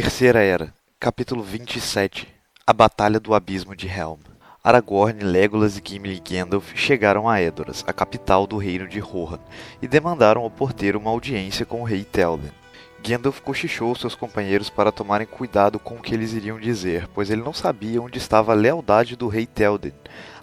Terceira Era, capítulo 27 A Batalha do Abismo de Helm. Aragorn, Legolas e Gimli e Gandalf chegaram a Edoras, a capital do reino de Rohan, e demandaram ao porteiro uma audiência com o rei Théoden. Gandalf cochichou seus companheiros para tomarem cuidado com o que eles iriam dizer, pois ele não sabia onde estava a lealdade do rei Théoden.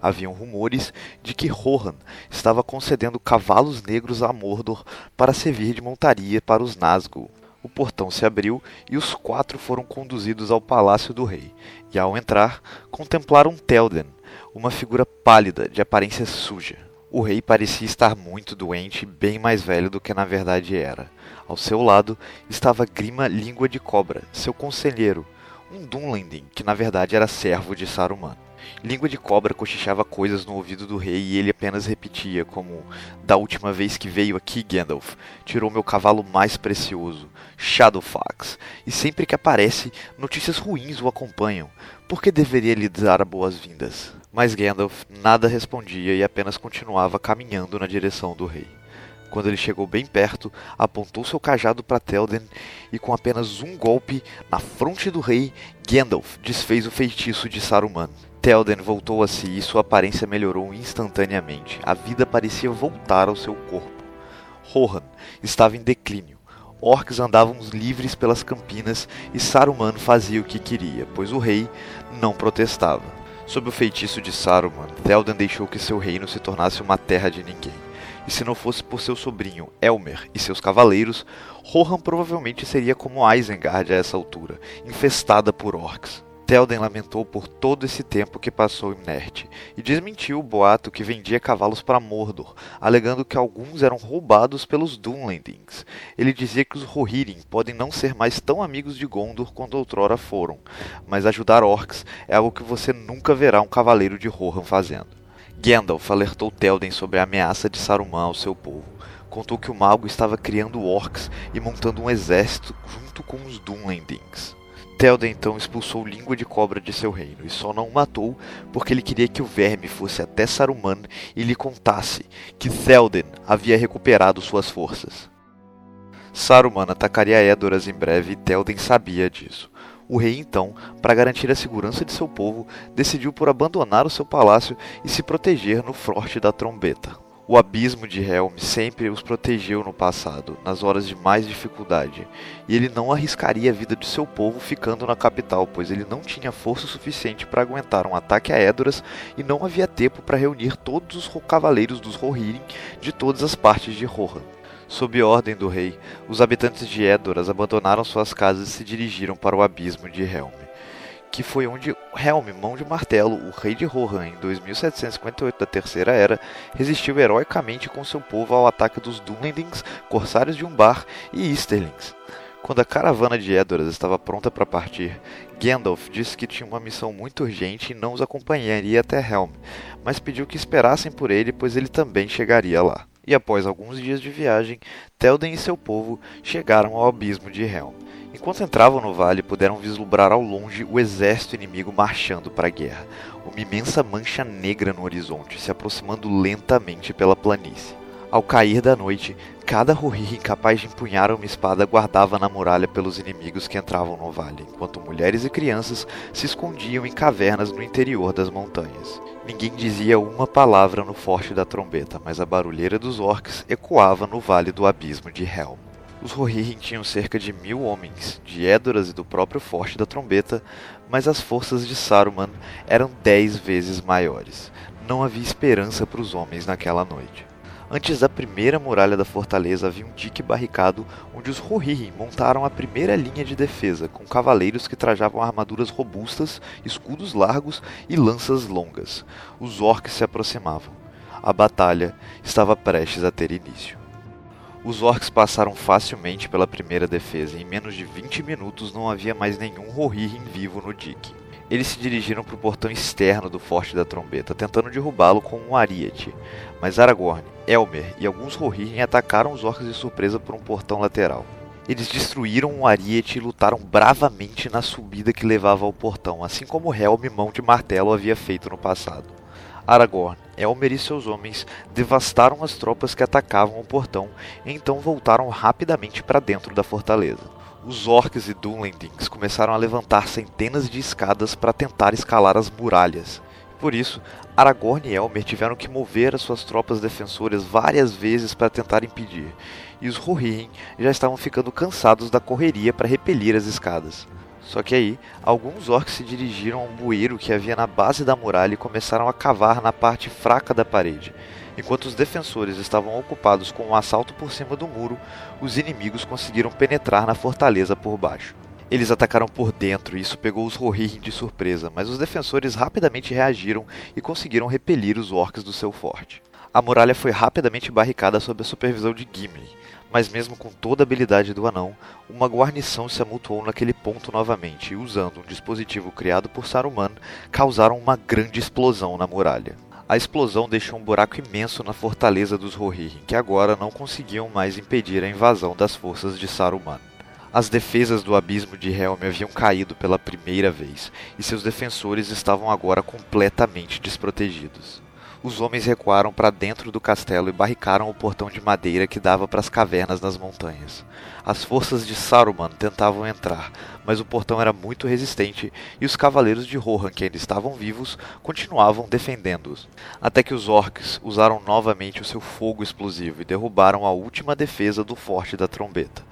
Haviam rumores de que Rohan estava concedendo cavalos negros a Mordor para servir de montaria para os Nazgûl. O portão se abriu e os quatro foram conduzidos ao palácio do rei. E ao entrar, contemplaram Théoden, uma figura pálida, de aparência suja. O rei parecia estar muito doente e bem mais velho do que na verdade era. Ao seu lado estava Grima Língua de Cobra, seu conselheiro, um Dunlending que na verdade era servo de Saruman. Língua de Cobra cochichava coisas no ouvido do rei e ele apenas repetia, como: Da última vez que veio aqui, Gandalf, tirou meu cavalo mais precioso, Shadowfax, e sempre que aparece, notícias ruins o acompanham. Por que deveria lhe dar boas-vindas? Mas Gandalf nada respondia e apenas continuava caminhando na direção do rei. Quando ele chegou bem perto, apontou seu cajado para Théoden e, com apenas um golpe na fronte do rei, Gandalf desfez o feitiço de Saruman. Théoden voltou a si e sua aparência melhorou instantaneamente. A vida parecia voltar ao seu corpo. Rohan estava em declínio. Orcs andavam livres pelas campinas e Saruman fazia o que queria, pois o rei não protestava. Sob o feitiço de Saruman, Théoden deixou que seu reino se tornasse uma terra de ninguém. E se não fosse por seu sobrinho Elmer e seus cavaleiros, Rohan provavelmente seria como Isengard a essa altura, infestada por orcs. Théoden lamentou por todo esse tempo que passou inerte e desmentiu o boato que vendia cavalos para Mordor, alegando que alguns eram roubados pelos Dunlendings. Ele dizia que os Rohirrim podem não ser mais tão amigos de Gondor quanto outrora foram, mas ajudar orcs é algo que você nunca verá um cavaleiro de Rohan fazendo. Gandalf alertou Théoden sobre a ameaça de Saruman ao seu povo. Contou que o mago estava criando orcs e montando um exército junto com os Dunlendings. Théoden então expulsou Língua de Cobra de seu reino, e só não o matou porque ele queria que o verme fosse até Saruman e lhe contasse que Théoden havia recuperado suas forças. Saruman atacaria Edoras em breve e Théoden sabia disso. O rei então, para garantir a segurança de seu povo, decidiu por abandonar o seu palácio e se proteger no Forte da Trombeta. O abismo de Helm sempre os protegeu no passado, nas horas de mais dificuldade, e ele não arriscaria a vida de seu povo ficando na capital, pois ele não tinha força suficiente para aguentar um ataque a Edoras e não havia tempo para reunir todos os cavaleiros dos Rohirrim de todas as partes de Rohan. Sob ordem do rei, os habitantes de Edoras abandonaram suas casas e se dirigiram para o abismo de Helm que foi onde Helm, Mão de Martelo, o rei de Rohan, em 2758 da Terceira Era, resistiu heroicamente com seu povo ao ataque dos Dunlendings, corsários de Umbar e Easterlings. Quando a caravana de Edoras estava pronta para partir, Gandalf disse que tinha uma missão muito urgente e não os acompanharia até Helm, mas pediu que esperassem por ele, pois ele também chegaria lá. E após alguns dias de viagem, Théoden e seu povo chegaram ao abismo de Helm. Enquanto entravam no vale, puderam vislumbrar ao longe o exército inimigo marchando para a guerra, uma imensa mancha negra no horizonte, se aproximando lentamente pela planície. Ao cair da noite, cada Rohirrim capaz de empunhar uma espada guardava na muralha pelos inimigos que entravam no vale, enquanto mulheres e crianças se escondiam em cavernas no interior das montanhas. Ninguém dizia uma palavra no forte da trombeta, mas a barulheira dos orcs ecoava no vale do abismo de Helm. Os Rohirrim tinham cerca de mil homens, de Edoras e do próprio Forte da Trombeta, mas as forças de Saruman eram dez vezes maiores. Não havia esperança para os homens naquela noite. Antes da primeira muralha da fortaleza havia um dique barricado onde os Rohirrim montaram a primeira linha de defesa, com cavaleiros que trajavam armaduras robustas, escudos largos e lanças longas. Os orcs se aproximavam. A batalha estava prestes a ter início. Os orcs passaram facilmente pela primeira defesa e em menos de 20 minutos não havia mais nenhum Rohirrim vivo no dique. Eles se dirigiram para o portão externo do Forte da Trombeta, tentando derrubá-lo com um ariete. Mas Aragorn, Elmer e alguns Rohirrim atacaram os orcs de surpresa por um portão lateral. Eles destruíram o ariete e lutaram bravamente na subida que levava ao portão, assim como Helm Mão de Martelo havia feito no passado. Aragorn, Elmer e seus homens devastaram as tropas que atacavam o portão e então voltaram rapidamente para dentro da fortaleza. Os orcs e Dunlendings começaram a levantar centenas de escadas para tentar escalar as muralhas. Por isso, Aragorn e Elmer tiveram que mover as suas tropas defensoras várias vezes para tentar impedir, e os Rohirrim já estavam ficando cansados da correria para repelir as escadas. Só que aí, alguns orcs se dirigiram a um bueiro que havia na base da muralha e começaram a cavar na parte fraca da parede. Enquanto os defensores estavam ocupados com um assalto por cima do muro, os inimigos conseguiram penetrar na fortaleza por baixo. Eles atacaram por dentro e isso pegou os Rohirrim de surpresa, mas os defensores rapidamente reagiram e conseguiram repelir os orcs do seu forte. A muralha foi rapidamente barricada sob a supervisão de Gimli, mas mesmo com toda a habilidade do anão, uma guarnição se amutuou naquele ponto novamente e, usando um dispositivo criado por Saruman, causaram uma grande explosão na muralha. A explosão deixou um buraco imenso na fortaleza dos Rohirrim, que agora não conseguiam mais impedir a invasão das forças de Saruman. As defesas do abismo de Helm haviam caído pela primeira vez, e seus defensores estavam agora completamente desprotegidos. Os homens recuaram para dentro do castelo e barricaram o portão de madeira que dava para as cavernas nas montanhas. As forças de Saruman tentavam entrar, mas o portão era muito resistente e os cavaleiros de Rohan, que ainda estavam vivos, continuavam defendendo-os. Até que os orcs usaram novamente o seu fogo explosivo e derrubaram a última defesa do Forte da Trombeta.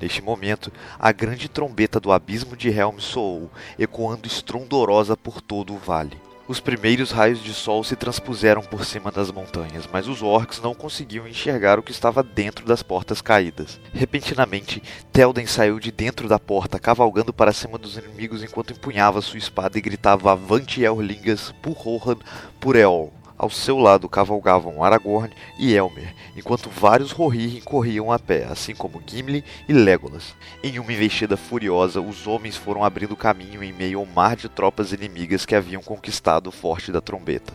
Neste momento, a grande trombeta do abismo de Helm soou, ecoando estrondorosa por todo o vale. Os primeiros raios de sol se transpuseram por cima das montanhas, mas os orcs não conseguiam enxergar o que estava dentro das portas caídas. Repentinamente, Telden saiu de dentro da porta, cavalgando para cima dos inimigos enquanto empunhava sua espada e gritava Avante Elringas, por Rohan, por Eol. Ao seu lado cavalgavam Aragorn e Elmer, enquanto vários Rohirrim corriam a pé, assim como Gimli e Legolas. Em uma investida furiosa, os homens foram abrindo caminho em meio ao mar de tropas inimigas que haviam conquistado o Forte da Trombeta.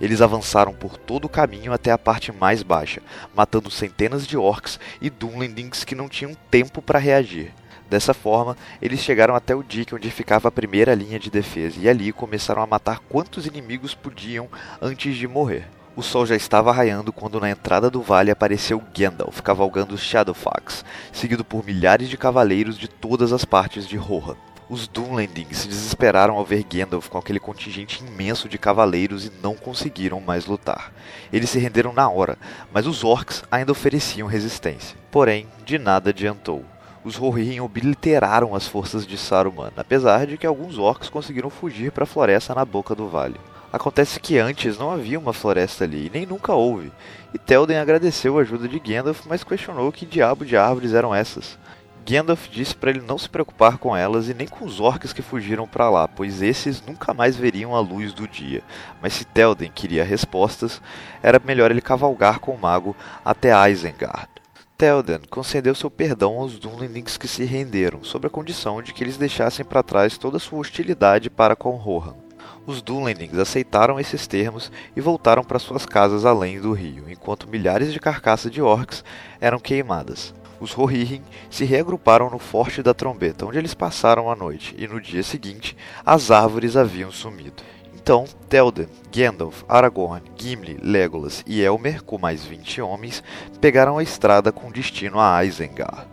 Eles avançaram por todo o caminho até a parte mais baixa, matando centenas de orcs e Dunlendings que não tinham tempo para reagir. Dessa forma, eles chegaram até o dique onde ficava a primeira linha de defesa e ali começaram a matar quantos inimigos podiam antes de morrer. O sol já estava raiando quando na entrada do vale apareceu Gandalf cavalgando Shadowfax, seguido por milhares de cavaleiros de todas as partes de Rohan. Os Dunlendings se desesperaram ao ver Gandalf com aquele contingente imenso de cavaleiros e não conseguiram mais lutar. Eles se renderam na hora, mas os orcs ainda ofereciam resistência. Porém, de nada adiantou os Rohirrim obliteraram as forças de Saruman, apesar de que alguns orcs conseguiram fugir para a floresta na boca do vale. Acontece que antes não havia uma floresta ali, e nem nunca houve, e Telden agradeceu a ajuda de Gandalf, mas questionou que diabo de árvores eram essas. Gandalf disse para ele não se preocupar com elas e nem com os orcs que fugiram para lá, pois esses nunca mais veriam a luz do dia. Mas se Telden queria respostas, era melhor ele cavalgar com o mago até Isengard. Telden concedeu seu perdão aos Dunlendings que se renderam, sob a condição de que eles deixassem para trás toda sua hostilidade para com Rohan. Os Dunlendings aceitaram esses termos e voltaram para suas casas além do rio, enquanto milhares de carcaças de orcs eram queimadas. Os Rohirrim se reagruparam no Forte da Trombeta, onde eles passaram a noite, e no dia seguinte as árvores haviam sumido. Então, Telden, Gandalf, Aragorn, Gimli, Legolas e Elmer, com mais 20 homens, pegaram a estrada com destino a Isengard.